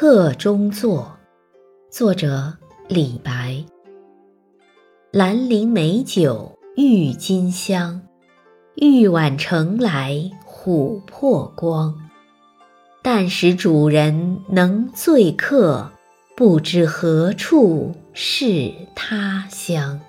客中作作者李白。兰陵美酒郁金香玉碗盛来琥珀光。但使主人能醉客不知何处是他乡。